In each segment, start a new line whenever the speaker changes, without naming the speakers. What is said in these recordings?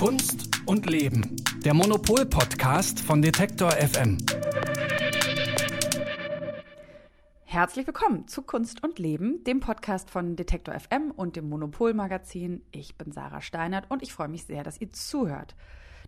Kunst und Leben. Der Monopol-Podcast von Detektor FM.
Herzlich willkommen zu Kunst und Leben, dem Podcast von Detektor FM und dem Monopol-Magazin. Ich bin Sarah Steinert und ich freue mich sehr, dass ihr zuhört.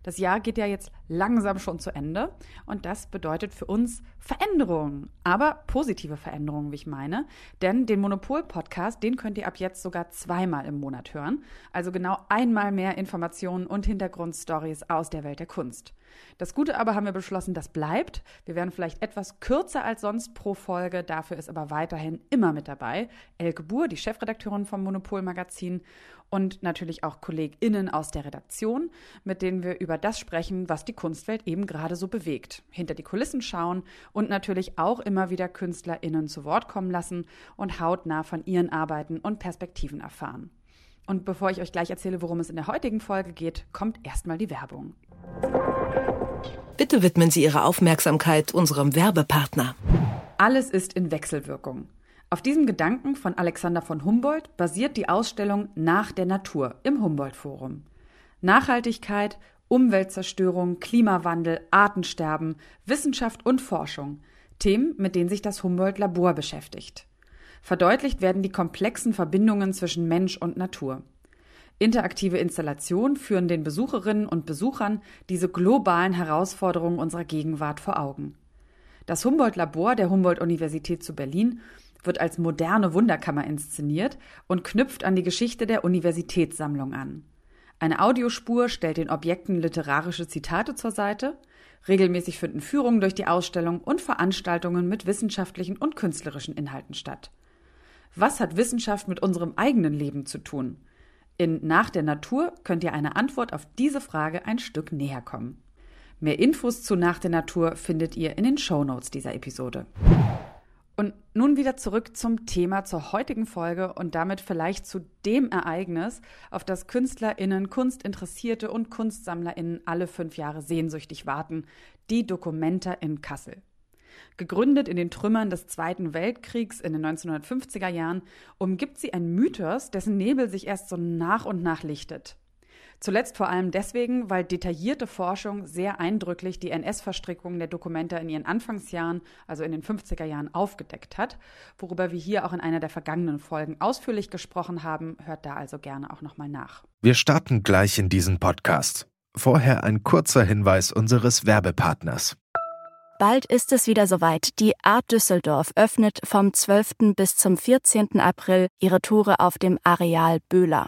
Das Jahr geht ja jetzt langsam schon zu Ende und das bedeutet für uns Veränderungen, aber positive Veränderungen, wie ich meine. Denn den Monopol-Podcast, den könnt ihr ab jetzt sogar zweimal im Monat hören. Also genau einmal mehr Informationen und Hintergrundstories aus der Welt der Kunst. Das Gute aber haben wir beschlossen, das bleibt. Wir werden vielleicht etwas kürzer als sonst pro Folge, dafür ist aber weiterhin immer mit dabei. Elke Buhr, die Chefredakteurin vom Monopol-Magazin und natürlich auch KollegInnen aus der Redaktion, mit denen wir über das sprechen, was die Kunstwelt eben gerade so bewegt. Hinter die Kulissen schauen und natürlich auch immer wieder KünstlerInnen zu Wort kommen lassen und hautnah von ihren Arbeiten und Perspektiven erfahren. Und bevor ich euch gleich erzähle, worum es in der heutigen Folge geht, kommt erstmal die Werbung.
Bitte widmen Sie Ihre Aufmerksamkeit unserem Werbepartner.
Alles ist in Wechselwirkung. Auf diesem Gedanken von Alexander von Humboldt basiert die Ausstellung Nach der Natur im Humboldt Forum. Nachhaltigkeit, Umweltzerstörung, Klimawandel, Artensterben, Wissenschaft und Forschung. Themen, mit denen sich das Humboldt Labor beschäftigt. Verdeutlicht werden die komplexen Verbindungen zwischen Mensch und Natur. Interaktive Installationen führen den Besucherinnen und Besuchern diese globalen Herausforderungen unserer Gegenwart vor Augen. Das Humboldt Labor der Humboldt-Universität zu Berlin wird als moderne Wunderkammer inszeniert und knüpft an die Geschichte der Universitätssammlung an. Eine Audiospur stellt den Objekten literarische Zitate zur Seite, regelmäßig finden Führungen durch die Ausstellung und Veranstaltungen mit wissenschaftlichen und künstlerischen Inhalten statt. Was hat Wissenschaft mit unserem eigenen Leben zu tun? In Nach der Natur könnt ihr eine Antwort auf diese Frage ein Stück näher kommen. Mehr Infos zu Nach der Natur findet ihr in den Show Notes dieser Episode. Und nun wieder zurück zum Thema zur heutigen Folge und damit vielleicht zu dem Ereignis, auf das KünstlerInnen, Kunstinteressierte und KunstsammlerInnen alle fünf Jahre sehnsüchtig warten, die Documenta in Kassel. Gegründet in den Trümmern des Zweiten Weltkriegs in den 1950er Jahren, umgibt sie ein Mythos, dessen Nebel sich erst so nach und nach lichtet. Zuletzt vor allem deswegen, weil detaillierte Forschung sehr eindrücklich die NS-Verstrickungen der Dokumente in ihren Anfangsjahren, also in den 50er Jahren, aufgedeckt hat, worüber wir hier auch in einer der vergangenen Folgen ausführlich gesprochen haben. Hört da also gerne auch nochmal nach.
Wir starten gleich in diesen Podcast. Vorher ein kurzer Hinweis unseres Werbepartners.
Bald ist es wieder soweit. Die Art Düsseldorf öffnet vom 12. bis zum 14. April ihre Tore auf dem Areal Böhler.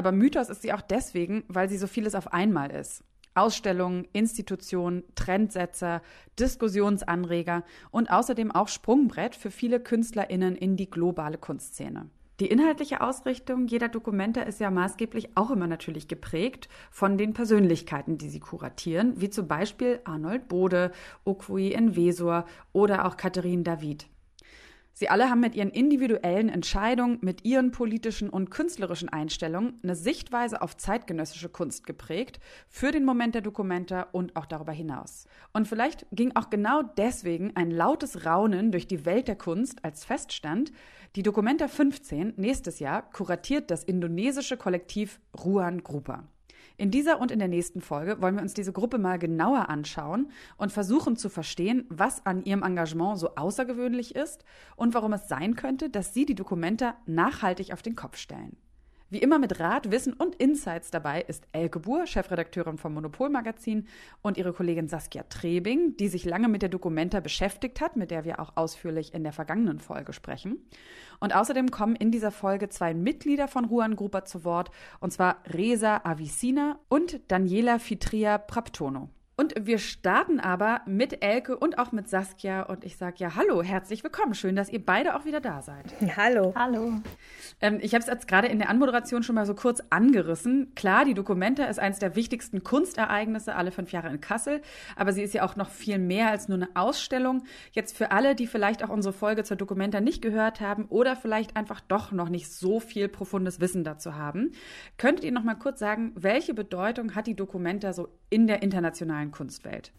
Aber Mythos ist sie auch deswegen, weil sie so vieles auf einmal ist. Ausstellungen, Institutionen, Trendsetzer, Diskussionsanreger und außerdem auch Sprungbrett für viele KünstlerInnen in die globale Kunstszene. Die inhaltliche Ausrichtung jeder Dokumente ist ja maßgeblich auch immer natürlich geprägt von den Persönlichkeiten, die sie kuratieren, wie zum Beispiel Arnold Bode, Okui Envesor oder auch Katharine David. Sie alle haben mit ihren individuellen Entscheidungen, mit ihren politischen und künstlerischen Einstellungen eine Sichtweise auf zeitgenössische Kunst geprägt, für den Moment der Dokumenta und auch darüber hinaus. Und vielleicht ging auch genau deswegen ein lautes Raunen durch die Welt der Kunst, als feststand, die Dokumenta 15 nächstes Jahr kuratiert das indonesische Kollektiv Ruan Grupa. In dieser und in der nächsten Folge wollen wir uns diese Gruppe mal genauer anschauen und versuchen zu verstehen, was an ihrem Engagement so außergewöhnlich ist und warum es sein könnte, dass sie die Dokumente nachhaltig auf den Kopf stellen. Wie immer mit Rat, Wissen und Insights dabei ist Elke Buhr, Chefredakteurin vom Monopolmagazin und ihre Kollegin Saskia Trebing, die sich lange mit der Documenta beschäftigt hat, mit der wir auch ausführlich in der vergangenen Folge sprechen. Und außerdem kommen in dieser Folge zwei Mitglieder von Ruan Gruber zu Wort, und zwar Reza Avicina und Daniela Fitria Praptono. Und wir starten aber mit Elke und auch mit Saskia. Und ich sage ja, hallo, herzlich willkommen. Schön, dass ihr beide auch wieder da seid.
Hallo.
Hallo. Ähm, ich habe es jetzt gerade in der Anmoderation schon mal so kurz angerissen. Klar, die Documenta ist eines der wichtigsten Kunstereignisse alle fünf Jahre in Kassel. Aber sie ist ja auch noch viel mehr als nur eine Ausstellung. Jetzt für alle, die vielleicht auch unsere Folge zur Documenta nicht gehört haben oder vielleicht einfach doch noch nicht so viel profundes Wissen dazu haben, könntet ihr noch mal kurz sagen, welche Bedeutung hat die Documenta so in der internationalen Kunstwelt.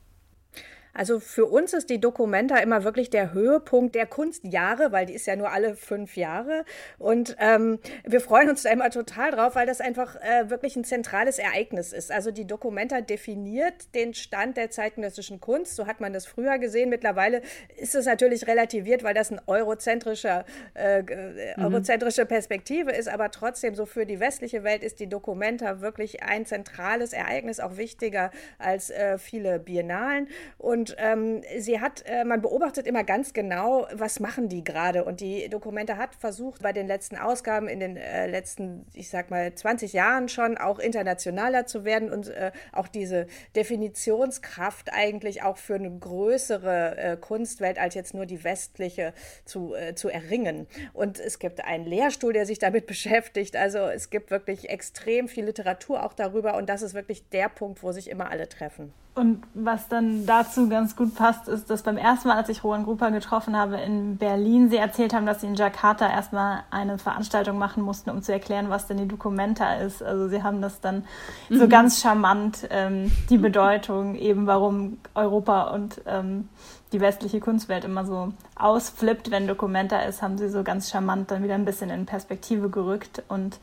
Also für uns ist die Documenta immer wirklich der Höhepunkt der Kunstjahre, weil die ist ja nur alle fünf Jahre. Und ähm, wir freuen uns da immer total drauf, weil das einfach äh, wirklich ein zentrales Ereignis ist. Also die Documenta definiert den Stand der zeitgenössischen Kunst. So hat man das früher gesehen. Mittlerweile ist es natürlich relativiert, weil das ein eurozentrischer, äh, mhm. eurozentrische Perspektive ist. Aber trotzdem, so für die westliche Welt ist die Documenta wirklich ein zentrales Ereignis, auch wichtiger als äh, viele Biennalen. Und und ähm, sie hat, äh, man beobachtet immer ganz genau, was machen die gerade. Und die Dokumente hat versucht, bei den letzten Ausgaben in den äh, letzten, ich sag mal, 20 Jahren schon auch internationaler zu werden und äh, auch diese Definitionskraft eigentlich auch für eine größere äh, Kunstwelt als jetzt nur die westliche zu, äh, zu erringen. Und es gibt einen Lehrstuhl, der sich damit beschäftigt. Also es gibt wirklich extrem viel Literatur auch darüber. Und das ist wirklich der Punkt, wo sich immer alle treffen.
Und was dann dazu ganz gut passt, ist, dass beim ersten Mal, als ich Rohan Grupa getroffen habe in Berlin, sie erzählt haben, dass sie in Jakarta erstmal eine Veranstaltung machen mussten, um zu erklären, was denn die Documenta ist. Also sie haben das dann mhm. so ganz charmant, ähm, die Bedeutung eben, warum Europa und ähm, die westliche Kunstwelt immer so ausflippt, wenn Documenta ist, haben sie so ganz charmant dann wieder ein bisschen in Perspektive gerückt und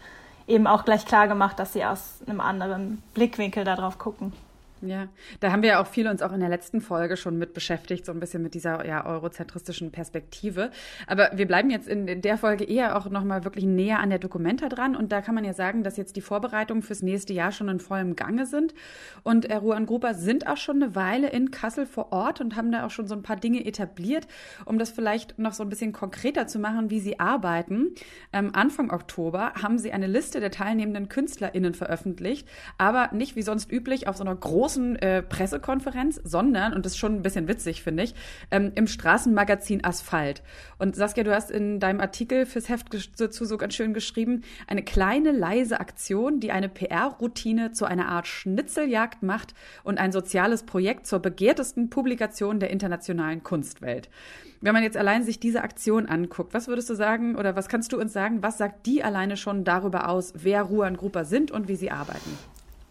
eben auch gleich klar gemacht, dass sie aus einem anderen Blickwinkel darauf gucken.
Ja, da haben wir ja auch viel uns auch in der letzten Folge schon mit beschäftigt, so ein bisschen mit dieser ja, eurozentristischen Perspektive. Aber wir bleiben jetzt in, der Folge eher auch nochmal wirklich näher an der Dokumenta dran. Und da kann man ja sagen, dass jetzt die Vorbereitungen fürs nächste Jahr schon in vollem Gange sind. Und äh, Ruan Gruber sind auch schon eine Weile in Kassel vor Ort und haben da auch schon so ein paar Dinge etabliert, um das vielleicht noch so ein bisschen konkreter zu machen, wie sie arbeiten. Ähm, Anfang Oktober haben sie eine Liste der teilnehmenden KünstlerInnen veröffentlicht, aber nicht wie sonst üblich auf so einer großen großen äh, Pressekonferenz, sondern, und das ist schon ein bisschen witzig, finde ich, ähm, im Straßenmagazin Asphalt. Und Saskia, du hast in deinem Artikel fürs Heft dazu so ganz schön geschrieben, eine kleine, leise Aktion, die eine PR-Routine zu einer Art Schnitzeljagd macht und ein soziales Projekt zur begehrtesten Publikation der internationalen Kunstwelt. Wenn man jetzt allein sich diese Aktion anguckt, was würdest du sagen oder was kannst du uns sagen, was sagt die alleine schon darüber aus, wer Ruan Grupper sind und wie sie arbeiten?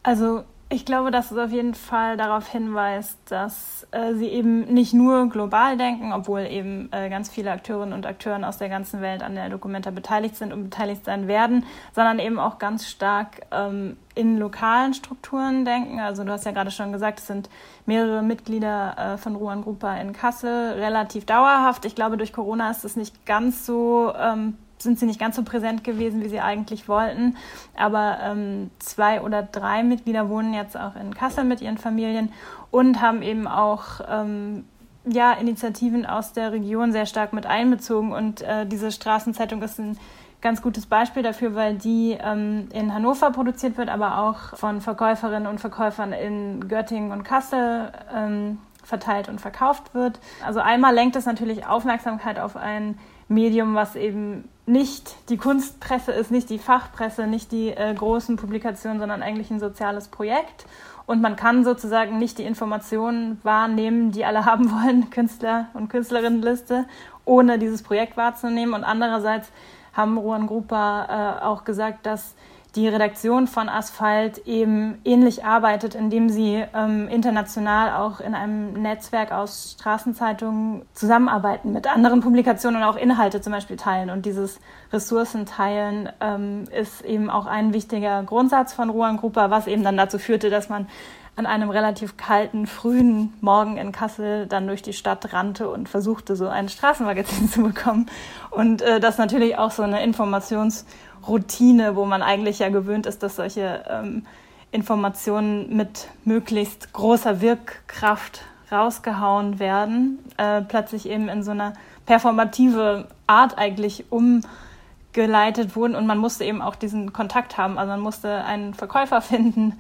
Also ich glaube, dass es auf jeden Fall darauf hinweist, dass äh, sie eben nicht nur global denken, obwohl eben äh, ganz viele Akteurinnen und Akteuren aus der ganzen Welt an der Dokumenta beteiligt sind und beteiligt sein werden, sondern eben auch ganz stark ähm, in lokalen Strukturen denken. Also du hast ja gerade schon gesagt, es sind mehrere Mitglieder äh, von Ruan Grupa in Kassel, relativ dauerhaft. Ich glaube, durch Corona ist es nicht ganz so ähm, sind sie nicht ganz so präsent gewesen, wie sie eigentlich wollten. Aber ähm, zwei oder drei Mitglieder wohnen jetzt auch in Kassel mit ihren Familien und haben eben auch ähm, ja, Initiativen aus der Region sehr stark mit einbezogen. Und äh, diese Straßenzeitung ist ein ganz gutes Beispiel dafür, weil die ähm, in Hannover produziert wird, aber auch von Verkäuferinnen und Verkäufern in Göttingen und Kassel ähm, verteilt und verkauft wird. Also einmal lenkt es natürlich Aufmerksamkeit auf ein Medium, was eben nicht die Kunstpresse ist, nicht die Fachpresse, nicht die äh, großen Publikationen, sondern eigentlich ein soziales Projekt. Und man kann sozusagen nicht die Informationen wahrnehmen, die alle haben wollen, Künstler und Künstlerinnenliste, ohne dieses Projekt wahrzunehmen. Und andererseits haben Ruan Grupa äh, auch gesagt, dass die Redaktion von Asphalt eben ähnlich arbeitet, indem sie ähm, international auch in einem Netzwerk aus Straßenzeitungen zusammenarbeiten, mit anderen Publikationen und auch Inhalte zum Beispiel teilen. Und dieses Ressourcenteilen ähm, ist eben auch ein wichtiger Grundsatz von Ruan Grupa, was eben dann dazu führte, dass man an einem relativ kalten, frühen Morgen in Kassel dann durch die Stadt rannte und versuchte, so ein Straßenmagazin zu bekommen. Und äh, das natürlich auch so eine Informationsroutine, wo man eigentlich ja gewöhnt ist, dass solche ähm, Informationen mit möglichst großer Wirkkraft rausgehauen werden, äh, plötzlich eben in so einer performative Art eigentlich umgeleitet wurden und man musste eben auch diesen Kontakt haben. Also man musste einen Verkäufer finden,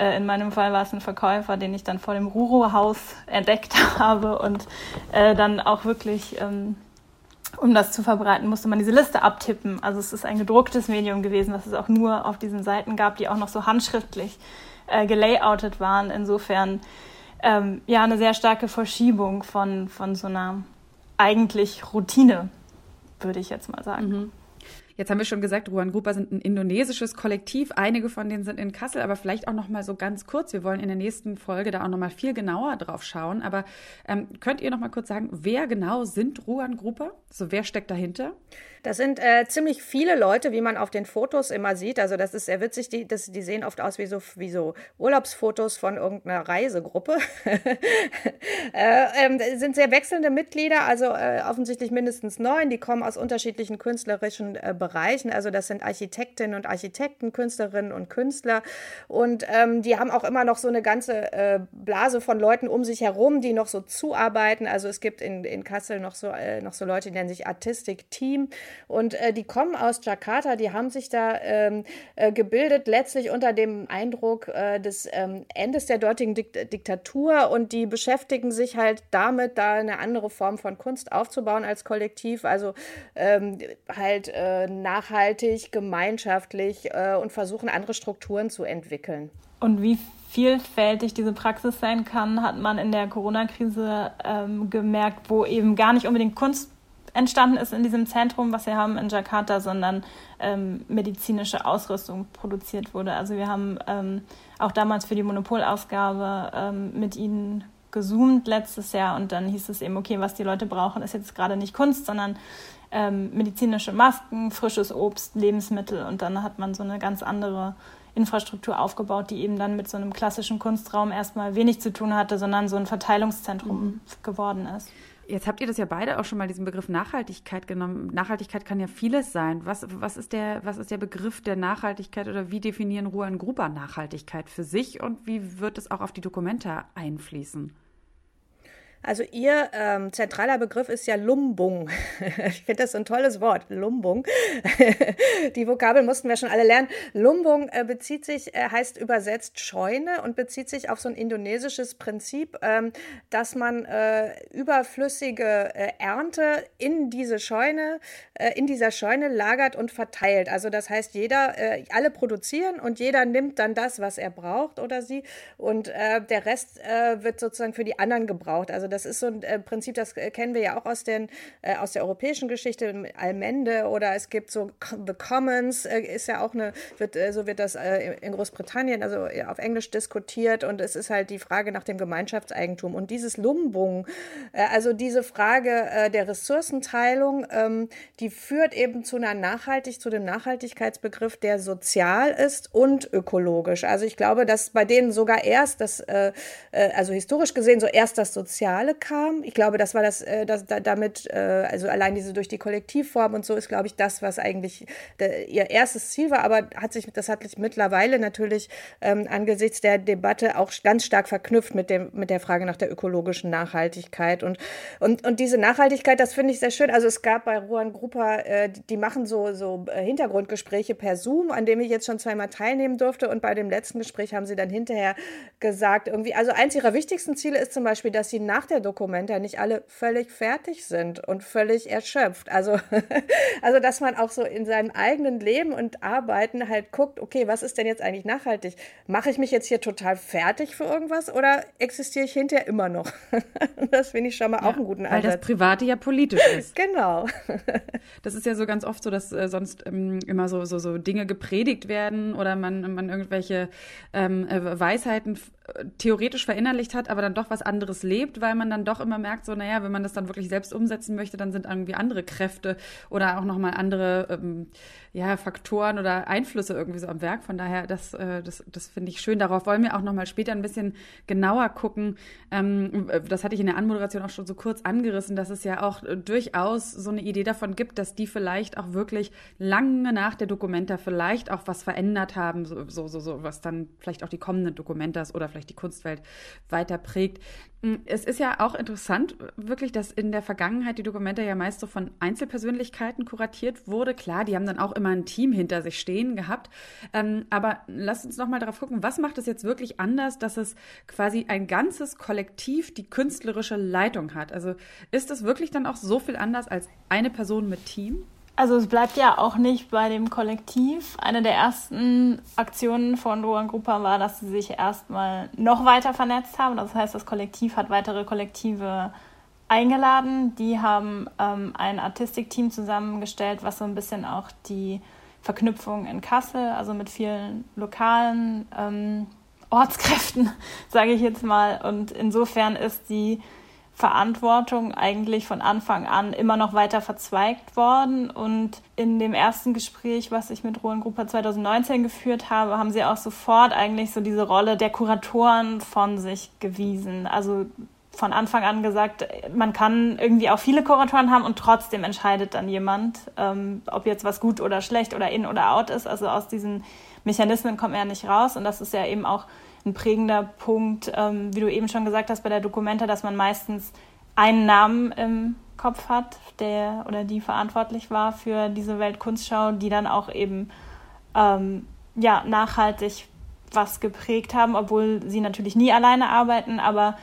äh, in meinem Fall war es ein Verkäufer, den ich dann vor dem Ruro-Haus entdeckt habe und äh, dann auch wirklich, ähm, um das zu verbreiten, musste man diese Liste abtippen. Also es ist ein gedrucktes Medium gewesen, was es auch nur auf diesen Seiten gab, die auch noch so handschriftlich äh, gelayoutet waren. Insofern ähm, ja eine sehr starke Verschiebung von, von so einer eigentlich Routine, würde ich jetzt mal sagen. Mhm.
Jetzt haben wir schon gesagt, Ruan Grupa sind ein indonesisches Kollektiv. Einige von denen sind in Kassel, aber vielleicht auch noch mal so ganz kurz. Wir wollen in der nächsten Folge da auch noch mal viel genauer drauf schauen. Aber ähm, könnt ihr noch mal kurz sagen, wer genau sind Ruan Grupa? So wer steckt dahinter?
Das sind äh, ziemlich viele Leute, wie man auf den Fotos immer sieht. Also das ist sehr witzig. Die, das, die sehen oft aus wie so, wie so Urlaubsfotos von irgendeiner Reisegruppe. äh, ähm, sind sehr wechselnde Mitglieder, also äh, offensichtlich mindestens neun. Die kommen aus unterschiedlichen künstlerischen äh, Bereichen. Also das sind Architektinnen und Architekten, Künstlerinnen und Künstler. Und ähm, die haben auch immer noch so eine ganze äh, Blase von Leuten um sich herum, die noch so zuarbeiten. Also es gibt in, in Kassel noch so, äh, noch so Leute, die nennen sich Artistic Team. Und äh, die kommen aus Jakarta, die haben sich da ähm, äh, gebildet, letztlich unter dem Eindruck äh, des ähm, Endes der dortigen Dik Diktatur. Und die beschäftigen sich halt damit, da eine andere Form von Kunst aufzubauen als Kollektiv. Also ähm, halt äh, nachhaltig, gemeinschaftlich äh, und versuchen, andere Strukturen zu entwickeln.
Und wie vielfältig diese Praxis sein kann, hat man in der Corona-Krise ähm, gemerkt, wo eben gar nicht unbedingt Kunst entstanden ist in diesem Zentrum, was wir haben in Jakarta, sondern ähm, medizinische Ausrüstung produziert wurde. Also wir haben ähm, auch damals für die Monopolausgabe ähm, mit ihnen gezoomt letztes Jahr und dann hieß es eben, okay, was die Leute brauchen, ist jetzt gerade nicht Kunst, sondern ähm, medizinische Masken, frisches Obst, Lebensmittel und dann hat man so eine ganz andere Infrastruktur aufgebaut, die eben dann mit so einem klassischen Kunstraum erstmal wenig zu tun hatte, sondern so ein Verteilungszentrum mhm. geworden ist.
Jetzt habt ihr das ja beide auch schon mal diesen Begriff Nachhaltigkeit genommen. Nachhaltigkeit kann ja vieles sein. Was, was, ist, der, was ist der Begriff der Nachhaltigkeit oder wie definieren Ruan Gruber Nachhaltigkeit für sich und wie wird es auch auf die Dokumente einfließen?
Also ihr ähm, zentraler Begriff ist ja Lumbung. ich finde das ein tolles Wort, Lumbung. Die Vokabel mussten wir schon alle lernen. Lumbung äh, bezieht sich, äh, heißt übersetzt Scheune und bezieht sich auf so ein indonesisches Prinzip, ähm, dass man äh, überflüssige äh, Ernte in diese Scheune, äh, in dieser Scheune lagert und verteilt. Also das heißt, jeder, äh, alle produzieren und jeder nimmt dann das, was er braucht oder sie und der Rest wird sozusagen für die anderen gebraucht. Also das ist so ein äh, Prinzip, das äh, kennen wir ja auch aus, den, äh, aus der europäischen Geschichte, Allmende oder es gibt so The Commons, äh, ist ja auch eine, wird, äh, so wird das äh, in Großbritannien, also auf Englisch diskutiert und es ist halt die Frage nach dem Gemeinschaftseigentum und dieses Lumbung, also diese Frage der Ressourcenteilung, ähm, die führt eben zu einer nachhaltig, zu dem Nachhaltigkeitsbegriff, der sozial ist und ökologisch. Also ich glaube, dass bei denen sogar erst das, also historisch gesehen so erst das Soziale Soziale kam. Ich glaube, das war das, äh, das da, damit, äh, also allein diese durch die Kollektivform und so ist, glaube ich, das, was eigentlich der, ihr erstes Ziel war. Aber hat sich, das hat sich mittlerweile natürlich ähm, angesichts der Debatte auch ganz stark verknüpft mit dem, mit der Frage nach der ökologischen Nachhaltigkeit. Und, und, und diese Nachhaltigkeit, das finde ich sehr schön. Also es gab bei Ruan Grupper, äh, die, die machen so, so äh, Hintergrundgespräche per Zoom, an dem ich jetzt schon zweimal teilnehmen durfte. Und bei dem letzten Gespräch haben sie dann hinterher gesagt, irgendwie, also eins ihrer wichtigsten Ziele ist zum Beispiel, dass sie nach der Dokumenta nicht alle völlig fertig sind und völlig erschöpft. Also, also dass man auch so in seinem eigenen Leben und Arbeiten halt guckt, okay, was ist denn jetzt eigentlich nachhaltig? Mache ich mich jetzt hier total fertig für irgendwas oder existiere ich hinterher immer noch? das finde ich schon mal ja, auch einen guten
Ansatz. Weil das Private ja politisch ist.
genau.
das ist ja so ganz oft so, dass äh, sonst ähm, immer so, so, so Dinge gepredigt werden oder man, man irgendwelche ähm, äh, Weisheiten theoretisch verinnerlicht hat, aber dann doch was anderes lebt, weil man dann doch immer merkt, so, naja, wenn man das dann wirklich selbst umsetzen möchte, dann sind irgendwie andere Kräfte oder auch nochmal andere ähm, ja, Faktoren oder Einflüsse irgendwie so am Werk. Von daher, das, äh, das, das finde ich schön. Darauf wollen wir auch nochmal später ein bisschen genauer gucken. Ähm, das hatte ich in der Anmoderation auch schon so kurz angerissen, dass es ja auch durchaus so eine Idee davon gibt, dass die vielleicht auch wirklich lange nach der Dokumenta vielleicht auch was verändert haben, so, so, so, was dann vielleicht auch die kommenden Dokumentas oder vielleicht die Kunstwelt weiter prägt. Hm, es ist ja auch interessant, wirklich, dass in der Vergangenheit die Dokumente ja meist so von Einzelpersönlichkeiten kuratiert wurde. Klar, die haben dann auch immer ein Team hinter sich stehen gehabt. Ähm, aber lasst uns nochmal darauf gucken, was macht es jetzt wirklich anders, dass es quasi ein ganzes Kollektiv die künstlerische Leitung hat? Also ist es wirklich dann auch so viel anders als eine Person mit Team?
Also es bleibt ja auch nicht bei dem Kollektiv. Eine der ersten Aktionen von Rohan Grupa war, dass sie sich erstmal noch weiter vernetzt haben. Das heißt, das Kollektiv hat weitere Kollektive eingeladen. Die haben ähm, ein Artistikteam zusammengestellt, was so ein bisschen auch die Verknüpfung in Kassel, also mit vielen lokalen ähm, Ortskräften, sage ich jetzt mal. Und insofern ist die Verantwortung eigentlich von Anfang an immer noch weiter verzweigt worden. Und in dem ersten Gespräch, was ich mit Roland Grupper 2019 geführt habe, haben sie auch sofort eigentlich so diese Rolle der Kuratoren von sich gewiesen. Also von Anfang an gesagt, man kann irgendwie auch viele Kuratoren haben und trotzdem entscheidet dann jemand, ähm, ob jetzt was gut oder schlecht oder in oder out ist. Also aus diesen Mechanismen kommt man ja nicht raus. Und das ist ja eben auch ein prägender Punkt, ähm, wie du eben schon gesagt hast bei der Dokumenta, dass man meistens einen Namen im Kopf hat, der oder die verantwortlich war für diese Weltkunstschau, die dann auch eben ähm, ja, nachhaltig was geprägt haben, obwohl sie natürlich nie alleine arbeiten, aber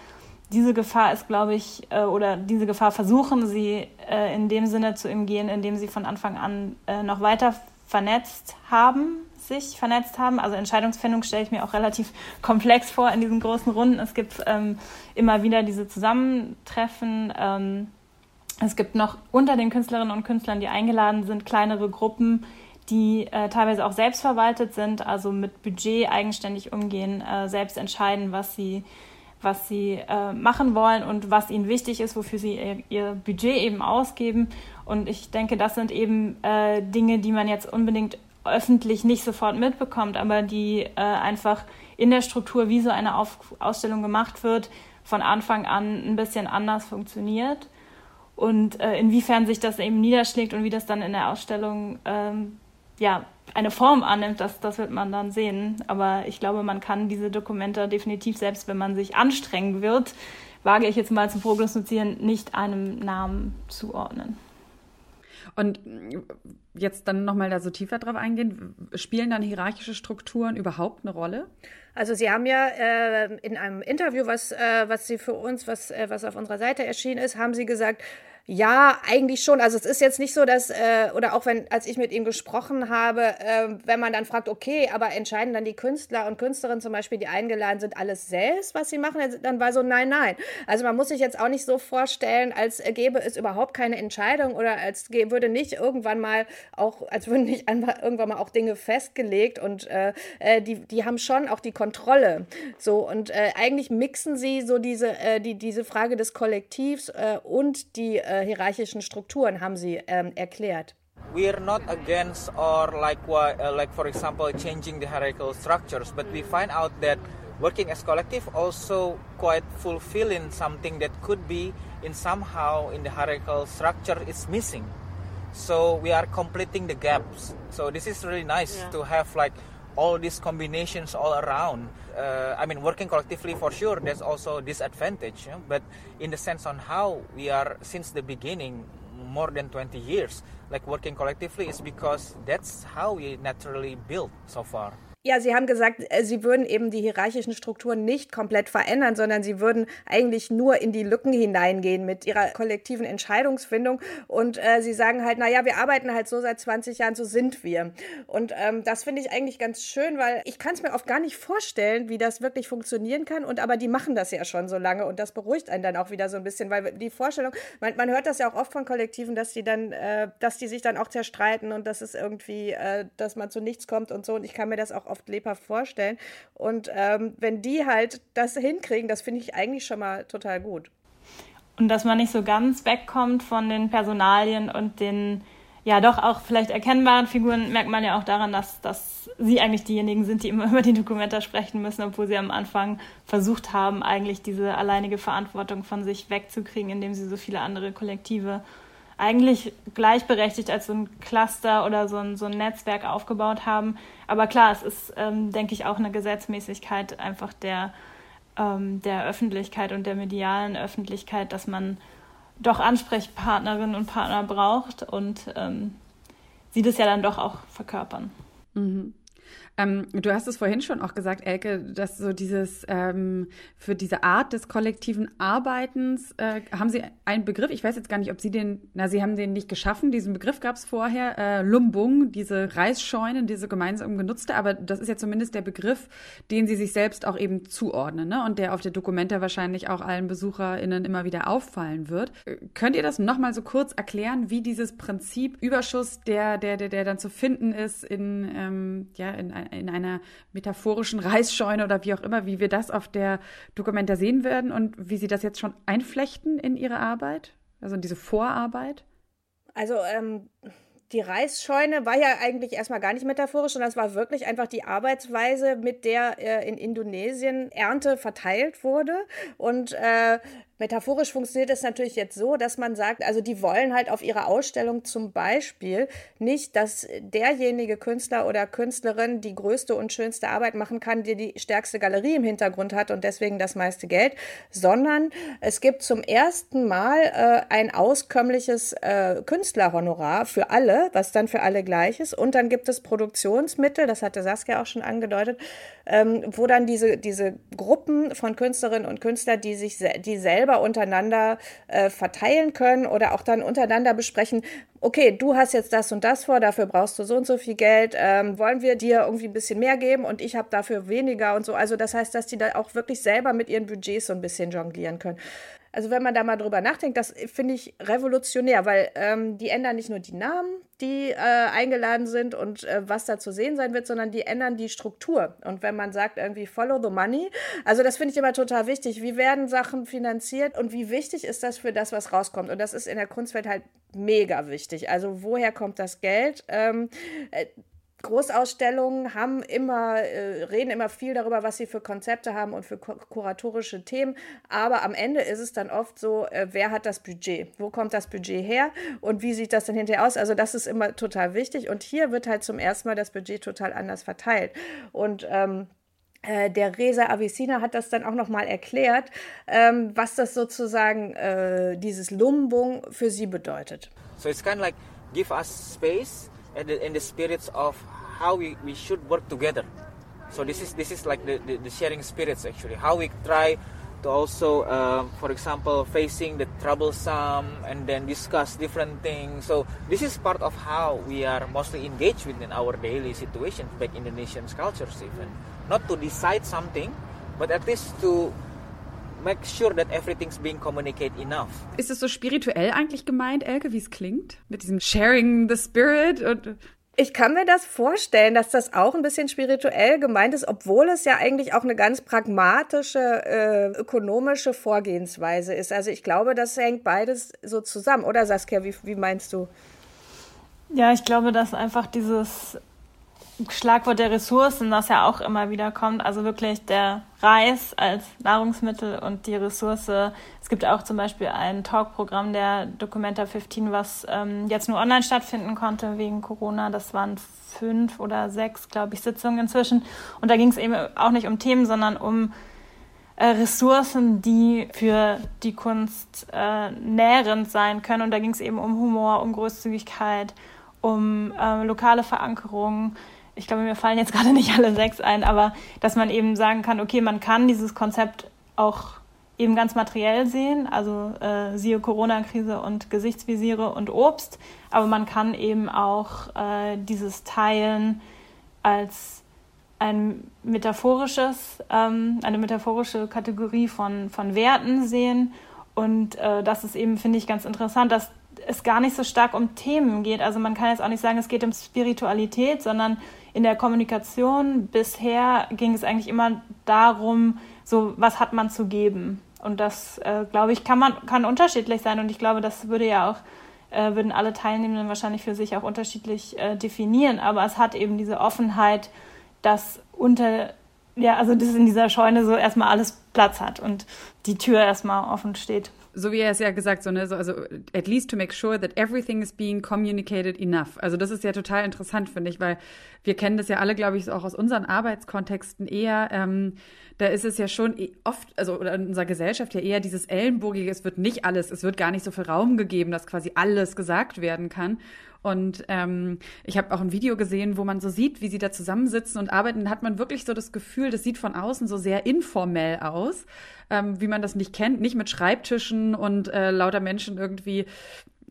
diese Gefahr ist, glaube ich, äh, oder diese Gefahr versuchen sie äh, in dem Sinne zu umgehen, indem sie von Anfang an äh, noch weiter vernetzt haben sich vernetzt haben. Also Entscheidungsfindung stelle ich mir auch relativ komplex vor in diesen großen Runden. Es gibt ähm, immer wieder diese Zusammentreffen. Ähm, es gibt noch unter den Künstlerinnen und Künstlern, die eingeladen sind, kleinere Gruppen, die äh, teilweise auch selbstverwaltet sind, also mit Budget eigenständig umgehen, äh, selbst entscheiden, was sie was sie äh, machen wollen und was ihnen wichtig ist, wofür sie ihr, ihr, Budget eben ausgeben. Und ich denke, das sind eben äh, Dinge, die man jetzt unbedingt öffentlich nicht sofort mitbekommt, aber die äh, einfach in der Struktur, wie so eine Auf Ausstellung gemacht wird, von Anfang an ein bisschen anders funktioniert. Und äh, inwiefern sich das eben niederschlägt und wie das dann in der Ausstellung ähm, ja, eine Form annimmt, das, das wird man dann sehen. Aber ich glaube, man kann diese Dokumente definitiv, selbst wenn man sich anstrengen wird, wage ich jetzt mal zu prognostizieren, nicht einem Namen zuordnen.
Und jetzt dann nochmal da so tiefer drauf eingehen, spielen dann hierarchische Strukturen überhaupt eine Rolle?
Also Sie haben ja äh, in einem Interview, was, äh, was Sie für uns, was, äh, was auf unserer Seite erschienen ist, haben Sie gesagt, ja, eigentlich schon. Also es ist jetzt nicht so, dass, äh, oder auch wenn, als ich mit ihm gesprochen habe, äh, wenn man dann fragt, okay, aber entscheiden dann die Künstler und Künstlerinnen zum Beispiel, die eingeladen sind, alles selbst, was sie machen, dann war so, nein, nein. Also man muss sich jetzt auch nicht so vorstellen, als gäbe es überhaupt keine Entscheidung oder als würde nicht irgendwann mal auch, als würden nicht irgendwann mal auch Dinge festgelegt und äh, äh, die, die haben schon auch die Kontrolle. So, und äh, eigentlich mixen sie so diese, äh, die, diese Frage des Kollektivs äh, und die äh, hierarchischen Strukturen, haben Sie ähm, erklärt.
We are not against or like what, uh, like for example, changing the hierarchical structures, but we find out that working as collective also quite fulfilling something that could be in somehow in the hierarchical structure is missing. So we are completing the gaps. So this is really nice yeah. to have like all these combinations all around. Uh, I mean, working collectively for sure, there's also disadvantage. You know? But in the sense on how we are since the beginning, more than 20 years, like working collectively, is because that's how we naturally built so far.
Ja, Sie haben gesagt, äh, Sie würden eben die hierarchischen Strukturen nicht komplett verändern, sondern Sie würden eigentlich nur in die Lücken hineingehen mit Ihrer kollektiven Entscheidungsfindung. Und äh, Sie sagen halt, naja, wir arbeiten halt so seit 20 Jahren, so sind wir. Und ähm, das finde ich eigentlich ganz schön, weil ich kann es mir oft gar nicht vorstellen, wie das wirklich funktionieren kann. Und aber die machen das ja schon so lange und das beruhigt einen dann auch wieder so ein bisschen, weil die Vorstellung, man, man hört das ja auch oft von Kollektiven, dass die dann, äh, dass die sich dann auch zerstreiten und dass es irgendwie, äh, dass man zu nichts kommt und so. Und ich kann mir das auch oft oft lebhaft vorstellen. Und ähm, wenn die halt das hinkriegen, das finde ich eigentlich schon mal total gut.
Und dass man nicht so ganz wegkommt von den Personalien und den ja doch auch vielleicht erkennbaren Figuren merkt man ja auch daran, dass, dass sie eigentlich diejenigen sind, die immer über die Dokumenta sprechen müssen, obwohl sie am Anfang versucht haben, eigentlich diese alleinige Verantwortung von sich wegzukriegen, indem sie so viele andere Kollektive eigentlich gleichberechtigt als so ein Cluster oder so ein, so ein Netzwerk aufgebaut haben. Aber klar, es ist, ähm, denke ich, auch eine Gesetzmäßigkeit einfach der, ähm, der Öffentlichkeit und der medialen Öffentlichkeit, dass man doch Ansprechpartnerinnen und Partner braucht und ähm, sie das ja dann doch auch verkörpern.
Mhm. Ähm, du hast es vorhin schon auch gesagt, Elke, dass so dieses ähm, für diese Art des kollektiven Arbeitens äh, haben Sie einen Begriff. Ich weiß jetzt gar nicht, ob Sie den, na, Sie haben den nicht geschaffen. Diesen Begriff gab es vorher, äh, Lumbung, diese Reisscheunen, diese gemeinsam genutzte. Aber das ist ja zumindest der Begriff, den Sie sich selbst auch eben zuordnen, ne? Und der auf der Dokumenta wahrscheinlich auch allen BesucherInnen immer wieder auffallen wird. Äh, könnt ihr das nochmal so kurz erklären, wie dieses Prinzip Überschuss, der, der, der, der dann zu finden ist in, ähm, ja, in in einer metaphorischen Reisscheune oder wie auch immer, wie wir das auf der Dokumenta sehen werden und wie Sie das jetzt schon einflechten in Ihre Arbeit, also in diese Vorarbeit?
Also ähm, die Reisscheune war ja eigentlich erstmal gar nicht metaphorisch, sondern es war wirklich einfach die Arbeitsweise, mit der äh, in Indonesien Ernte verteilt wurde. Und äh, Metaphorisch funktioniert es natürlich jetzt so, dass man sagt, also die wollen halt auf ihrer Ausstellung zum Beispiel nicht, dass derjenige Künstler oder Künstlerin die größte und schönste Arbeit machen kann, die die stärkste Galerie im Hintergrund hat und deswegen das meiste Geld, sondern es gibt zum ersten Mal äh, ein auskömmliches äh, Künstlerhonorar für alle, was dann für alle gleich ist. Und dann gibt es Produktionsmittel, das hatte Saskia auch schon angedeutet, ähm, wo dann diese, diese Gruppen von Künstlerinnen und Künstlern, die sich die selber untereinander äh, verteilen können oder auch dann untereinander besprechen, okay, du hast jetzt das und das vor, dafür brauchst du so und so viel Geld, ähm, wollen wir dir irgendwie ein bisschen mehr geben und ich habe dafür weniger und so. Also das heißt, dass die da auch wirklich selber mit ihren Budgets so ein bisschen jonglieren können. Also wenn man da mal drüber nachdenkt, das finde ich revolutionär, weil ähm, die ändern nicht nur die Namen, die äh, eingeladen sind und äh, was da zu sehen sein wird, sondern die ändern die Struktur. Und wenn man sagt irgendwie Follow the Money, also das finde ich immer total wichtig. Wie werden Sachen finanziert und wie wichtig ist das für das, was rauskommt? Und das ist in der Kunstwelt halt mega wichtig. Also woher kommt das Geld? Ähm, äh, Großausstellungen haben immer, äh, reden immer viel darüber, was sie für Konzepte haben und für kuratorische Themen. Aber am Ende ist es dann oft so, äh, wer hat das Budget? Wo kommt das Budget her? Und wie sieht das dann hinterher aus? Also das ist immer total wichtig. Und hier wird halt zum ersten Mal das Budget total anders verteilt. Und ähm, äh, der Reza Avicina hat das dann auch nochmal erklärt, ähm, was das sozusagen äh, dieses Lumbung für sie bedeutet.
So it's kind of like give us space and the, and the spirits of how we, we should work together. So this is this is like the, the, the sharing spirits actually. How we try to also, uh, for example, facing the troublesome and then discuss different things. So this is part of how we are mostly engaged within our daily situations, back in Indonesian cultures even. Not to decide something, but at least to make sure that everything's being communicated enough.
Ist es so spirituell eigentlich gemeint, Elke, wie es klingt? Mit diesem Sharing the Spirit und
ich kann mir das vorstellen, dass das auch ein bisschen spirituell gemeint ist, obwohl es ja eigentlich auch eine ganz pragmatische, äh, ökonomische Vorgehensweise ist. Also ich glaube, das hängt beides so zusammen. Oder Saskia, wie, wie meinst du?
Ja, ich glaube, dass einfach dieses Schlagwort der Ressourcen, das ja auch immer wieder kommt. Also wirklich der Reis als Nahrungsmittel und die Ressource. Es gibt auch zum Beispiel ein Talkprogramm der Documenta 15, was ähm, jetzt nur online stattfinden konnte wegen Corona. Das waren fünf oder sechs, glaube ich, Sitzungen inzwischen. Und da ging es eben auch nicht um Themen, sondern um äh, Ressourcen, die für die Kunst äh, nährend sein können. Und da ging es eben um Humor, um Großzügigkeit, um äh, lokale Verankerung ich glaube, mir fallen jetzt gerade nicht alle sechs ein, aber dass man eben sagen kann, okay, man kann dieses Konzept auch eben ganz materiell sehen, also äh, siehe Corona-Krise und Gesichtsvisiere und Obst, aber man kann eben auch äh, dieses Teilen als ein metaphorisches, ähm, eine metaphorische Kategorie von, von Werten sehen. Und äh, das ist eben, finde ich, ganz interessant, dass es gar nicht so stark um Themen geht. Also man kann jetzt auch nicht sagen, es geht um Spiritualität, sondern in der Kommunikation bisher ging es eigentlich immer darum, so was hat man zu geben. Und das, äh, glaube ich, kann man kann unterschiedlich sein. Und ich glaube, das würde ja auch äh, würden alle Teilnehmenden wahrscheinlich für sich auch unterschiedlich äh, definieren. Aber es hat eben diese Offenheit, dass unter ja, also dass in dieser Scheune so erstmal alles Platz hat und die Tür erstmal offen steht
so wie er es ja gesagt, so, ne, so, also at least to make sure that everything is being communicated enough. Also das ist ja total interessant, finde ich, weil wir kennen das ja alle, glaube ich, auch aus unseren Arbeitskontexten eher. Ähm, da ist es ja schon e, oft, also oder in unserer Gesellschaft ja eher dieses Ellenbogige, es wird nicht alles, es wird gar nicht so viel Raum gegeben, dass quasi alles gesagt werden kann. Und ähm, ich habe auch ein Video gesehen, wo man so sieht, wie sie da zusammensitzen und arbeiten. Da hat man wirklich so das Gefühl, das sieht von außen so sehr informell aus, ähm, wie man das nicht kennt. Nicht mit Schreibtischen und äh, lauter Menschen irgendwie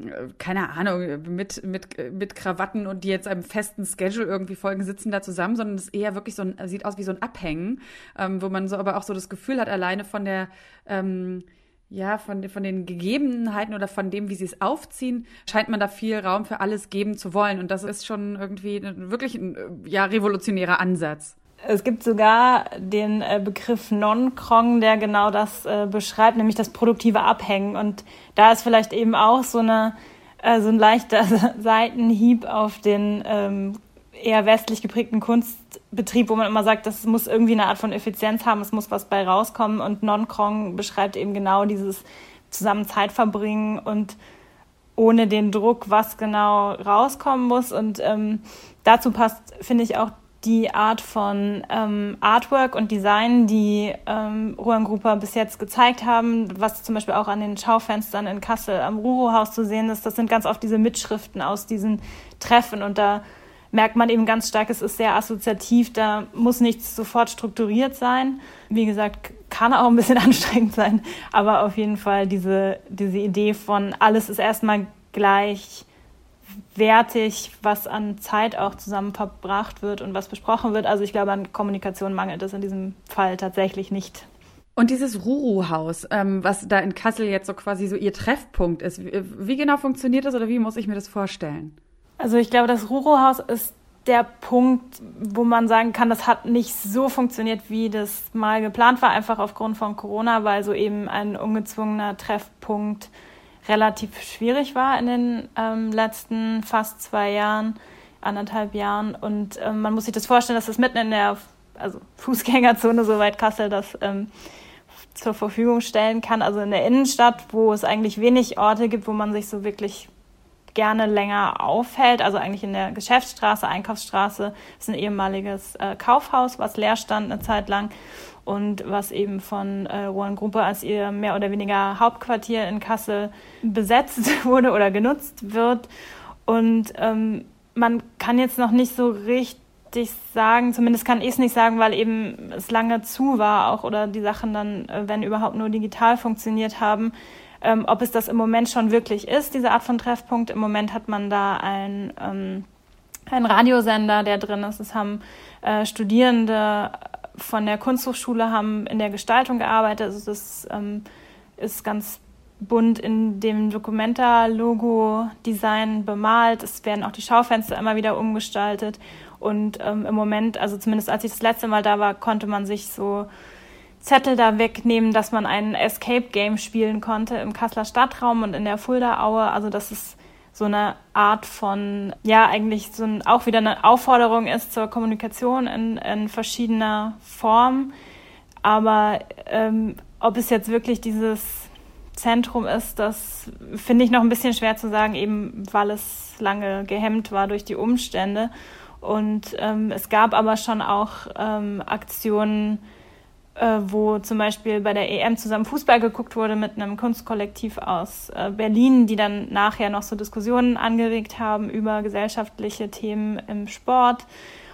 äh, keine Ahnung, mit, mit, mit Krawatten und die jetzt einem festen Schedule irgendwie folgen, sitzen da zusammen, sondern es eher wirklich so ein, sieht aus wie so ein Abhängen, ähm, wo man so aber auch so das Gefühl hat, alleine von der ähm, ja, von, von den Gegebenheiten oder von dem, wie sie es aufziehen, scheint man da viel Raum für alles geben zu wollen. Und das ist schon irgendwie wirklich ein ja, revolutionärer Ansatz.
Es gibt sogar den äh, Begriff Non-Krong, der genau das äh, beschreibt, nämlich das produktive Abhängen. Und da ist vielleicht eben auch so, eine, äh, so ein leichter Seitenhieb auf den ähm, eher westlich geprägten Kunstbetrieb, wo man immer sagt, das muss irgendwie eine Art von Effizienz haben, es muss was bei rauskommen. Und Non-Krong beschreibt eben genau dieses zusammen Zeit verbringen und ohne den Druck, was genau rauskommen muss. Und ähm, dazu passt, finde ich, auch die Art von ähm, Artwork und Design, die ähm, Ruan Grupa bis jetzt gezeigt haben, was zum Beispiel auch an den Schaufenstern in Kassel am Ruro-Haus zu sehen ist, das sind ganz oft diese Mitschriften aus diesen Treffen und da merkt man eben ganz stark, es ist sehr assoziativ, da muss nichts sofort strukturiert sein. Wie gesagt, kann auch ein bisschen anstrengend sein, aber auf jeden Fall diese, diese Idee von alles ist erstmal gleich wertig, was an Zeit auch zusammen verbracht wird und was besprochen wird. Also ich glaube, an Kommunikation mangelt es in diesem Fall tatsächlich nicht.
Und dieses Ruru-Haus, ähm, was da in Kassel jetzt so quasi so ihr Treffpunkt ist, wie, wie genau funktioniert das oder wie muss ich mir das vorstellen?
Also ich glaube, das Ruro-Haus ist der Punkt, wo man sagen kann, das hat nicht so funktioniert, wie das mal geplant war, einfach aufgrund von Corona, weil so eben ein ungezwungener Treffpunkt relativ schwierig war in den ähm, letzten fast zwei Jahren, anderthalb Jahren. Und ähm, man muss sich das vorstellen, dass das mitten in der also Fußgängerzone, soweit Kassel das ähm, zur Verfügung stellen kann, also in der Innenstadt, wo es eigentlich wenig Orte gibt, wo man sich so wirklich gerne länger aufhält, also eigentlich in der Geschäftsstraße, Einkaufsstraße, ist ein ehemaliges äh, Kaufhaus, was leer stand eine Zeit lang und was eben von äh, One Gruppe als ihr mehr oder weniger Hauptquartier in Kassel besetzt wurde oder genutzt wird. Und ähm, man kann jetzt noch nicht so richtig sagen, zumindest kann ich es nicht sagen, weil eben es lange zu war auch oder die Sachen dann, äh, wenn überhaupt nur digital funktioniert haben ähm, ob es das im Moment schon wirklich ist, diese Art von Treffpunkt. Im Moment hat man da ein, ähm, einen Radiosender, der drin ist. Es haben äh, Studierende von der Kunsthochschule haben in der Gestaltung gearbeitet. Also das ähm, ist ganz bunt in dem Documenta-Logo-Design bemalt. Es werden auch die Schaufenster immer wieder umgestaltet. Und ähm, im Moment, also zumindest als ich das letzte Mal da war, konnte man sich so Zettel da wegnehmen, dass man ein Escape Game spielen konnte im Kasseler Stadtraum und in der Fuldaaue. Also das ist so eine Art von, ja, eigentlich so ein, auch wieder eine Aufforderung ist zur Kommunikation in, in verschiedener Form. Aber ähm, ob es jetzt wirklich dieses Zentrum ist, das finde ich noch ein bisschen schwer zu sagen, eben weil es lange gehemmt war durch die Umstände. Und ähm, es gab aber schon auch ähm, Aktionen, äh, wo zum Beispiel bei der EM zusammen Fußball geguckt wurde mit einem Kunstkollektiv aus äh, Berlin, die dann nachher noch so Diskussionen angeregt haben über gesellschaftliche Themen im Sport.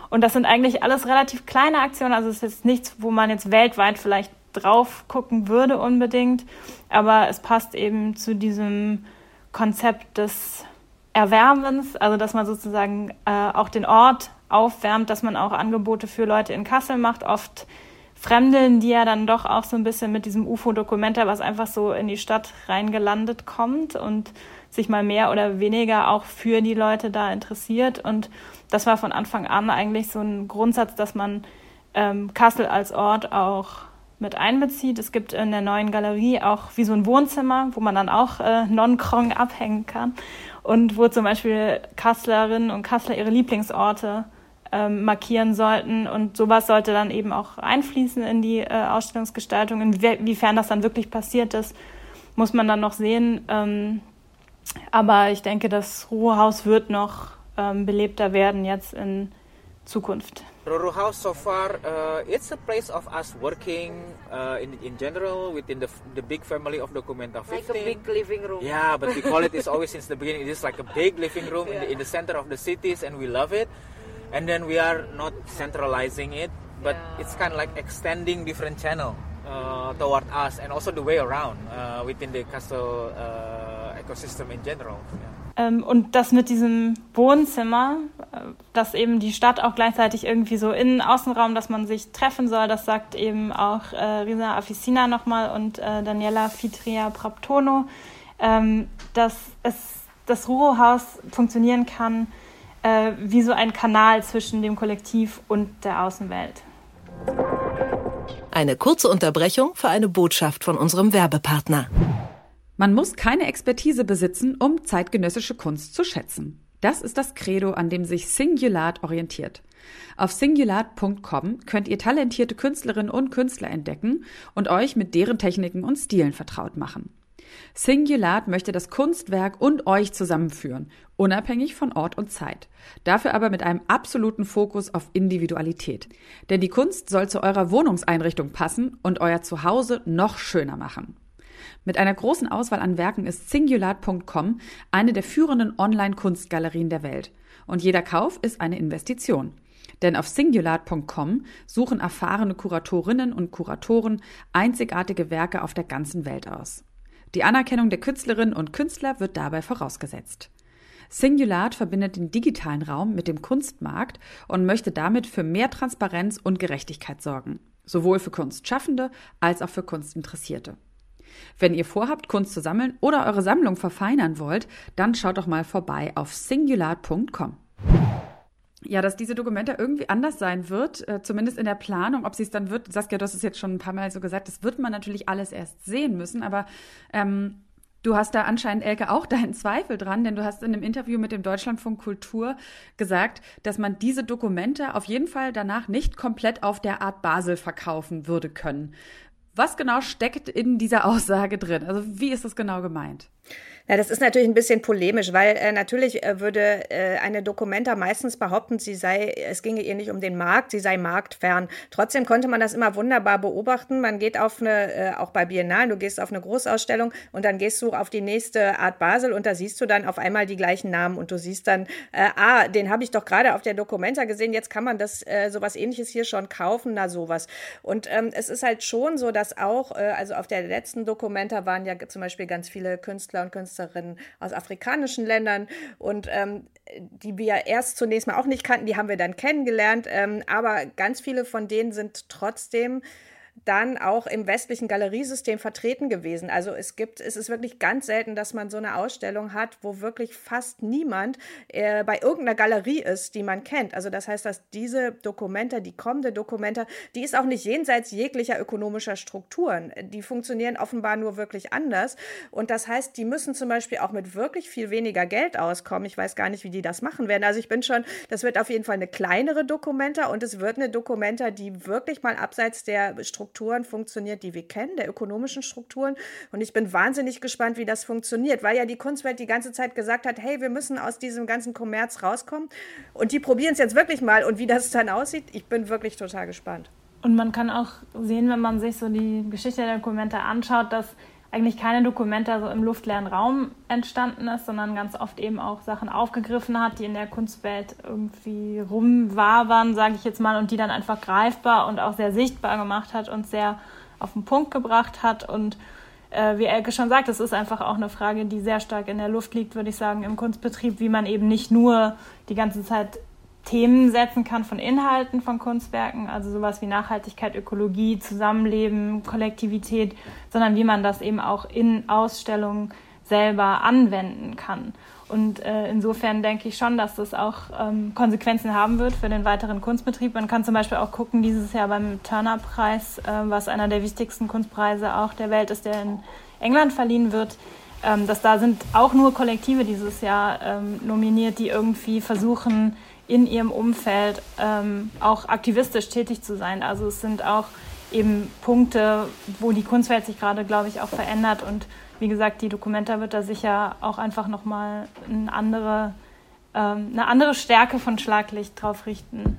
Und das sind eigentlich alles relativ kleine Aktionen. Also es ist nichts, wo man jetzt weltweit vielleicht drauf gucken würde unbedingt. Aber es passt eben zu diesem Konzept des Erwärmens, also dass man sozusagen äh, auch den Ort aufwärmt, dass man auch Angebote für Leute in Kassel macht. Oft fremdeln die ja dann doch auch so ein bisschen mit diesem UFO-Dokumenter, was einfach so in die Stadt reingelandet kommt und sich mal mehr oder weniger auch für die Leute da interessiert. Und das war von Anfang an eigentlich so ein Grundsatz, dass man ähm, Kassel als Ort auch mit einbezieht. Es gibt in der neuen Galerie auch wie so ein Wohnzimmer, wo man dann auch äh, Non-Krong abhängen kann und wo zum Beispiel Kasslerinnen und Kassler ihre Lieblingsorte ähm, markieren sollten. Und sowas sollte dann eben auch einfließen in die äh, Ausstellungsgestaltung. Inwiefern das dann wirklich passiert ist, muss man dann noch sehen. Ähm, aber ich denke, das Ruhehaus wird noch ähm, belebter werden jetzt in Zukunft.
Roro House so far, uh, it's a place of us working uh, in in general within the the big family of Documenta 15.
Like a big living room.
Yeah, but we call it is always since the beginning. It is like a big living room yeah. in, the, in the center of the cities, and we love it. And then we are not centralizing it, but yeah. it's kind of like extending different channel uh, toward us, and also the way around uh, within the castle uh, ecosystem in general. Yeah.
Ähm, und das mit diesem Wohnzimmer, dass eben die Stadt auch gleichzeitig irgendwie so Innen-Außenraum, dass man sich treffen soll, das sagt eben auch äh, Risa Afficina nochmal und äh, Daniela Fitria Praptono, ähm, dass es, das Ruro-Haus funktionieren kann äh, wie so ein Kanal zwischen dem Kollektiv und der Außenwelt.
Eine kurze Unterbrechung für eine Botschaft von unserem Werbepartner.
Man muss keine Expertise besitzen, um zeitgenössische Kunst zu schätzen. Das ist das Credo, an dem sich Singulat orientiert. Auf singulat.com könnt ihr talentierte Künstlerinnen und Künstler entdecken und euch mit deren Techniken und Stilen vertraut machen. Singulat möchte das Kunstwerk und euch zusammenführen, unabhängig von Ort und Zeit. Dafür aber mit einem absoluten Fokus auf Individualität. Denn die Kunst soll zu eurer Wohnungseinrichtung passen und euer Zuhause noch schöner machen. Mit einer großen Auswahl an Werken ist Singulat.com eine der führenden Online-Kunstgalerien der Welt. Und jeder Kauf ist eine Investition. Denn auf singulat.com suchen erfahrene Kuratorinnen und Kuratoren einzigartige Werke auf der ganzen Welt aus. Die Anerkennung der Künstlerinnen und Künstler wird dabei vorausgesetzt. Singulat verbindet den digitalen Raum mit dem Kunstmarkt und möchte damit für mehr Transparenz und Gerechtigkeit sorgen, sowohl für Kunstschaffende als auch für Kunstinteressierte. Wenn ihr vorhabt, Kunst zu sammeln oder eure Sammlung verfeinern wollt, dann schaut doch mal vorbei auf singular.com. Ja, dass diese Dokumente irgendwie anders sein wird, äh, zumindest in der Planung, ob sie es dann wird. Saskia, du hast es jetzt schon ein paar Mal so gesagt, das wird man natürlich alles erst sehen müssen, aber ähm, Du hast da anscheinend, Elke, auch deinen Zweifel dran, denn du hast in einem Interview mit dem Deutschlandfunk Kultur gesagt, dass man diese Dokumente auf jeden Fall danach nicht komplett auf der Art Basel verkaufen würde können. Was genau steckt in dieser Aussage drin? Also wie ist das genau gemeint?
Ja, das ist natürlich ein bisschen polemisch, weil äh, natürlich äh, würde äh, eine Dokumenta meistens behaupten, sie sei, es ginge ihr nicht um den Markt, sie sei marktfern. Trotzdem konnte man das immer wunderbar beobachten. Man geht auf eine, äh, auch bei Biennalen, du gehst auf eine Großausstellung und dann gehst du auf die nächste Art Basel und da siehst du dann auf einmal die gleichen Namen und du siehst dann, äh, ah, den habe ich doch gerade auf der Dokumenta gesehen, jetzt kann man das äh, sowas ähnliches hier schon kaufen, na sowas. Und ähm, es ist halt schon so, dass auch, also auf der letzten Dokumenta waren ja zum Beispiel ganz viele Künstler und Künstlerinnen Künstlerinnen aus afrikanischen Ländern. Und ähm, die wir erst zunächst mal auch nicht kannten, die haben wir dann kennengelernt, ähm, aber ganz viele von denen sind trotzdem dann auch im westlichen Galeriesystem vertreten gewesen. Also es gibt, es ist wirklich ganz selten, dass man so eine Ausstellung hat, wo wirklich fast niemand äh, bei irgendeiner Galerie ist, die man kennt. Also das heißt, dass diese Dokumente, die kommende Dokumente, die ist auch nicht jenseits jeglicher ökonomischer Strukturen. Die funktionieren offenbar nur wirklich anders. Und das heißt, die müssen zum Beispiel auch mit wirklich viel weniger Geld auskommen. Ich weiß gar nicht, wie die das machen werden. Also ich bin schon, das wird auf jeden Fall eine kleinere Dokumenta und es wird eine Dokumenta, die wirklich mal abseits der Strukturen Strukturen funktioniert, die wir kennen, der ökonomischen Strukturen. Und ich bin wahnsinnig gespannt, wie das funktioniert, weil ja die Kunstwelt die ganze Zeit gesagt hat, hey, wir müssen aus diesem ganzen Kommerz rauskommen. Und die probieren es jetzt wirklich mal. Und wie das dann aussieht, ich bin wirklich total gespannt.
Und man kann auch sehen, wenn man sich so die Geschichte der Dokumente anschaut, dass eigentlich keine Dokumente so im luftleeren Raum entstanden ist, sondern ganz oft eben auch Sachen aufgegriffen hat, die in der Kunstwelt irgendwie rumwabern, sage ich jetzt mal, und die dann einfach greifbar und auch sehr sichtbar gemacht hat und sehr auf den Punkt gebracht hat. Und äh, wie Elke schon sagt, es ist einfach auch eine Frage, die sehr stark in der Luft liegt, würde ich sagen, im Kunstbetrieb, wie man eben nicht nur die ganze Zeit Themen setzen kann von Inhalten von Kunstwerken, also sowas wie Nachhaltigkeit, Ökologie, Zusammenleben, Kollektivität, sondern wie man das eben auch in Ausstellungen selber anwenden kann. Und äh, insofern denke ich schon, dass das auch ähm, Konsequenzen haben wird für den weiteren Kunstbetrieb. Man kann zum Beispiel auch gucken, dieses Jahr beim Turner-Preis, äh, was einer der wichtigsten Kunstpreise auch der Welt ist, der in England verliehen wird, ähm, dass da sind auch nur Kollektive dieses Jahr ähm, nominiert, die irgendwie versuchen, in ihrem Umfeld ähm, auch aktivistisch tätig zu sein. Also es sind auch eben Punkte, wo die Kunstwelt sich gerade, glaube ich, auch verändert und wie gesagt, die Dokumenta wird da sicher auch einfach nochmal eine andere, ähm, eine andere Stärke von Schlaglicht drauf richten.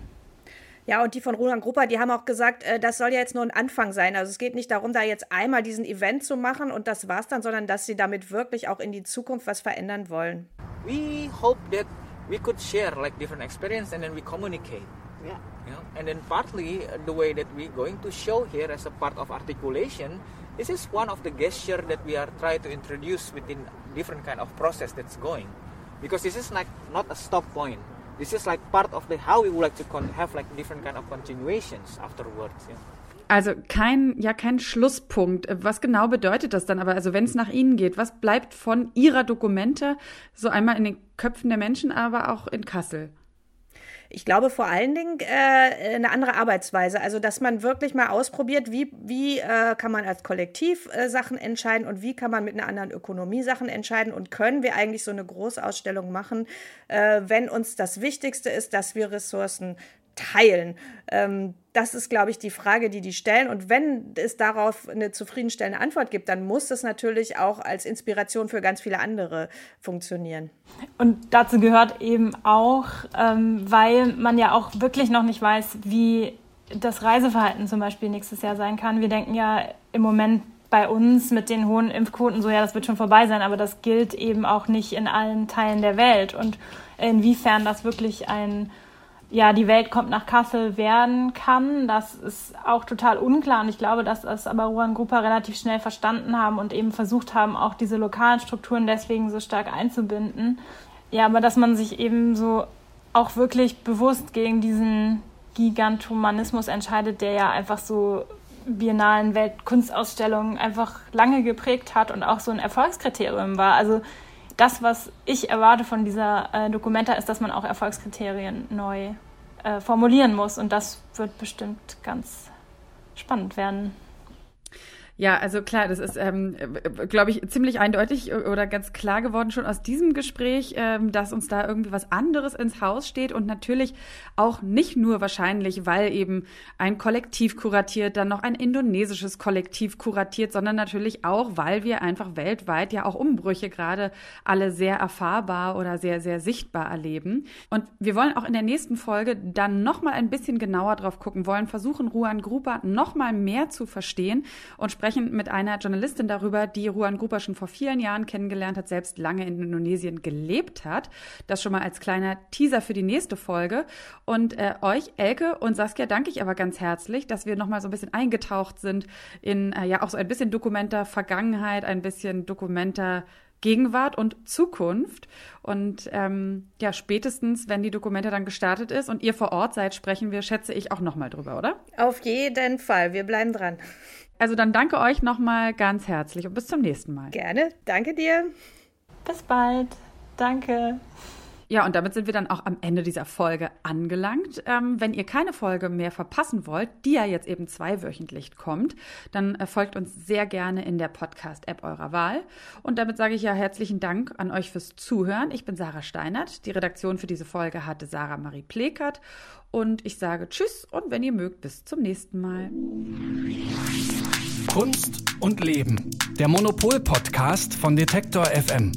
Ja, und die von Roland Grupper, die haben auch gesagt, äh, das soll ja jetzt nur ein Anfang sein. Also es geht nicht darum, da jetzt einmal diesen Event zu machen und das war's dann, sondern dass sie damit wirklich auch in die Zukunft was verändern wollen.
We hope that we could share like different experience and then we communicate.
Yeah.
Yeah. And then partly uh, the way that we're going to show here as a part of articulation this is one of the gesture that we are trying to introduce within different kind of process that's going because this is like not a stop point this is like part of the how we would like to have like different kind of continuations afterwards yeah.
Also kein, ja, kein Schlusspunkt. Was genau bedeutet das dann aber? Also wenn es nach Ihnen geht, was bleibt von Ihrer Dokumente so einmal in den Köpfen der Menschen, aber auch in Kassel?
ich glaube vor allen Dingen äh, eine andere Arbeitsweise. Also, dass man wirklich mal ausprobiert, wie, wie äh, kann man als Kollektiv äh, Sachen entscheiden und wie kann man mit einer anderen Ökonomie Sachen entscheiden und können wir eigentlich so eine Großausstellung machen, äh, wenn uns das Wichtigste ist, dass wir Ressourcen teilen? Ähm, das ist, glaube ich, die Frage, die die stellen. Und wenn es darauf eine zufriedenstellende Antwort gibt, dann muss es natürlich auch als Inspiration für ganz viele andere funktionieren.
Und dazu gehört eben auch, ähm, weil man ja auch wirklich noch nicht weiß, wie das Reiseverhalten zum Beispiel nächstes Jahr sein kann. Wir denken ja im Moment bei uns mit den hohen Impfquoten so, ja, das wird schon vorbei sein, aber das gilt eben auch nicht in allen Teilen der Welt. Und inwiefern das wirklich ein ja, die Welt kommt nach Kassel werden kann. Das ist auch total unklar und ich glaube, dass das aber Ruan Grupper relativ schnell verstanden haben und eben versucht haben, auch diese lokalen Strukturen deswegen so stark einzubinden. Ja, aber dass man sich eben so auch wirklich bewusst gegen diesen Gigantomanismus entscheidet, der ja einfach so biennalen Weltkunstausstellungen einfach lange geprägt hat und auch so ein Erfolgskriterium war. Also das, was ich erwarte von dieser äh, Dokumenta, ist, dass man auch Erfolgskriterien neu äh, formulieren muss. Und das wird bestimmt ganz spannend werden.
Ja, also klar, das ist, ähm, glaube ich, ziemlich eindeutig oder ganz klar geworden schon aus diesem Gespräch, ähm, dass uns da irgendwie was anderes ins Haus steht und natürlich auch nicht nur wahrscheinlich, weil eben ein Kollektiv kuratiert, dann noch ein indonesisches Kollektiv kuratiert, sondern natürlich auch, weil wir einfach weltweit ja auch Umbrüche gerade alle sehr erfahrbar oder sehr, sehr sichtbar erleben. Und wir wollen auch in der nächsten Folge dann nochmal ein bisschen genauer drauf gucken, wollen versuchen, Ruan Gruber nochmal mehr zu verstehen und sprechen mit einer Journalistin darüber, die Ruan Gruber schon vor vielen Jahren kennengelernt hat, selbst lange in Indonesien gelebt hat. Das schon mal als kleiner Teaser für die nächste Folge. Und äh, euch, Elke und Saskia, danke ich aber ganz herzlich, dass wir nochmal so ein bisschen eingetaucht sind in äh, ja auch so ein bisschen Dokumenter Vergangenheit, ein bisschen Dokumenter Gegenwart und Zukunft. Und ähm, ja, spätestens, wenn die Dokumente dann gestartet ist und ihr vor Ort seid, sprechen wir, schätze ich, auch nochmal drüber, oder?
Auf jeden Fall. Wir bleiben dran.
Also dann danke euch nochmal ganz herzlich und bis zum nächsten Mal.
Gerne, danke dir.
Bis bald. Danke.
Ja, und damit sind wir dann auch am Ende dieser Folge angelangt. Ähm, wenn ihr keine Folge mehr verpassen wollt, die ja jetzt eben zweiwöchentlich kommt, dann äh, folgt uns sehr gerne in der Podcast-App eurer Wahl. Und damit sage ich ja herzlichen Dank an euch fürs Zuhören. Ich bin Sarah Steinert. Die Redaktion für diese Folge hatte Sarah Marie Plekert. Und ich sage Tschüss und wenn ihr mögt, bis zum nächsten Mal.
Kunst und Leben. Der Monopol-Podcast von Detektor FM.